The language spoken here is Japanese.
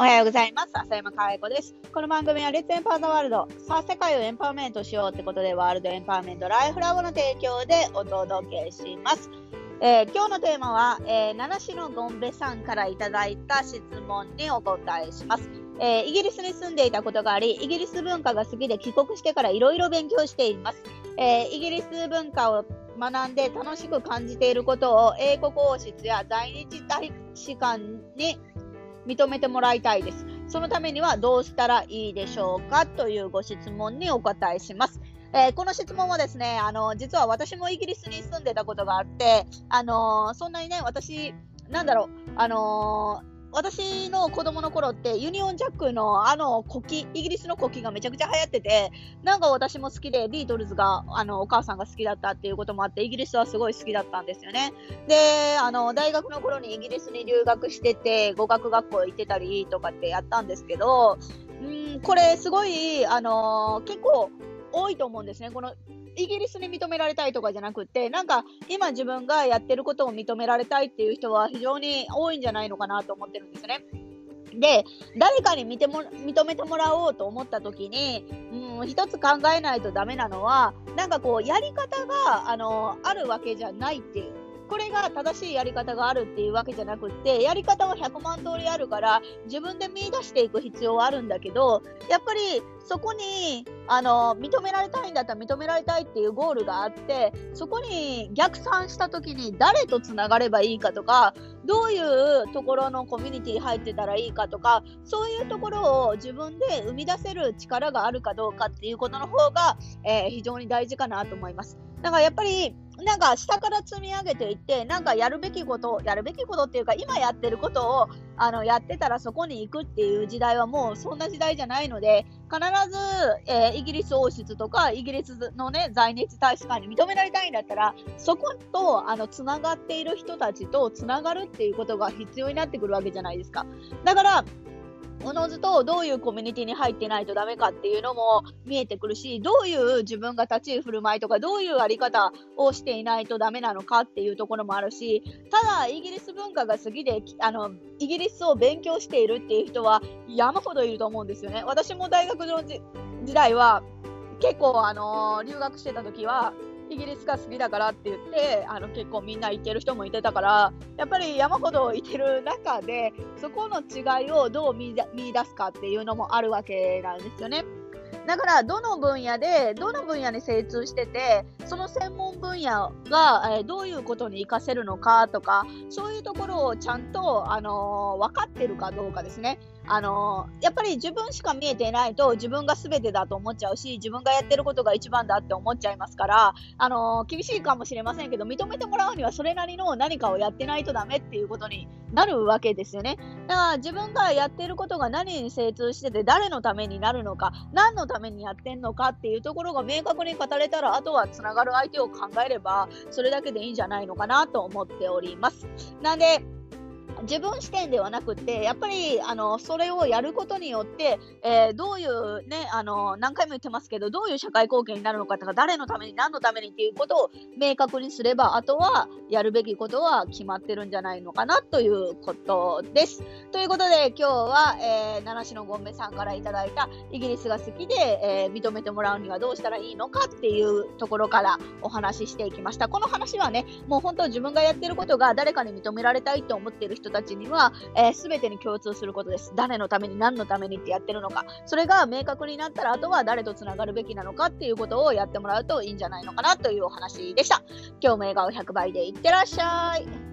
おはようございます。浅山かえ子です。この番組はレッツエンパワーワールド。さあ、世界をエンパワーメントしようってことで、ワールドエンパワーメントライフラボの提供でお届けします。えー、今日のテーマは、えー、七種のゴンベさんからいただいた質問にお答えします。えー、イギリスに住んでいたことがあり、イギリス文化が好きで帰国してからいろいろ勉強しています。えイギリス文化を学んで楽しく感じていることを英国王室や在日大使館に認めてもらいたいです。そのためにはどうしたらいいでしょうかというご質問にお答えします。えー、この質問はですね、あの、実は私もイギリスに住んでたことがあって、あのー、そんなにね、私、なんだろう、あのー私の子供の頃ってユニオンジャックのあの国旗、イギリスの国旗がめちゃくちゃ流行ってて、なんか私も好きで、ビートルズが、あの、お母さんが好きだったっていうこともあって、イギリスはすごい好きだったんですよね。で、あの、大学の頃にイギリスに留学してて、語学学校行ってたりとかってやったんですけど、うん、これすごい、あの結構多いと思うんですね。このイギリスに認められたいとかじゃなくて、なんか今自分がやってることを認められたいっていう人は非常に多いんじゃないのかなと思ってるんですね。で、誰かに見ても認めてもらおうと思った時に、うん、一つ考えないとダメなのは、なんかこう、やり方が、あの、あるわけじゃないっていう。これが正しいやり方があるっていうわけじゃなくって、やり方は100万通りあるから、自分で見出していく必要はあるんだけど、やっぱりそこに、あの、認められたいんだったら認められたいっていうゴールがあって、そこに逆算した時に誰とつながればいいかとか、どういうところのコミュニティ入ってたらいいかとか、そういうところを自分で生み出せる力があるかどうかっていうことの方が、えー、非常に大事かなと思います。だからやっぱり、なんか下から積み上げていって、なんかやるべきこと、やるべきことっていうか、今やってることをあのやってたらそこに行くっていう時代はもうそんな時代じゃないので、必ず、えー、イギリス王室とかイギリスのね、在日大使館に認められたいんだったら、そことあのつながっている人たちとつながるっていうことが必要になってくるわけじゃないですか。だから、おのずとどういうコミュニティに入ってないとダメかっていうのも見えてくるし、どういう自分が立ち居振る舞いとか、どういうあり方をしていないとダメなのかっていうところもあるし、ただイギリス文化が好きで、あの、イギリスを勉強しているっていう人は山ほどいると思うんですよね。私も大学の時代は結構あの留学してた時は、イギリスが好きだからって言ってあの結構みんな行ってる人もいてたからやっぱり山ほどいてる中でそこの違いをどう見出すかっていうのもあるわけなんですよね。だから、どの分野で、どの分野に精通してて、その専門分野が、え、どういうことに活かせるのかとか、そういうところをちゃんと、あのー、分かってるかどうかですね。あの、やっぱり自分しか見えていないと自分が全てだと思っちゃうし、自分がやってることが一番だって思っちゃいますから、あの、厳しいかもしれませんけど、認めてもらうにはそれなりの何かをやってないとダメっていうことになるわけですよね。だから自分がやってることが何に精通してて、誰のためになるのか、何のためにやってんのかっていうところが明確に語れたら、あとはつながる相手を考えれば、それだけでいいんじゃないのかなと思っております。なんで、自分視点ではなくて、やっぱりあのそれをやることによって、えー、どういうね、あの何回も言ってますけど、どういう社会貢献になるのかとか、誰のために、何のためにっていうことを明確にすれば、あとはやるべきことは決まってるんじゃないのかなということです。ということで、今日は、えー、七種のゴンベさんからいただいたイギリスが好きで、えー、認めてもらうにはどうしたらいいのかっていうところからお話ししていきました。この話はね、もう本当自分がやってることが誰かに認められたいと思ってる人たちには、えー、全てに共通することです。誰のために何のためにってやってるのか。それが明確になったら、あとは誰とつながるべきなのかっていうことをやってもらうといいんじゃないのかなというお話でした。今日も笑顔100倍でいってらっしゃい。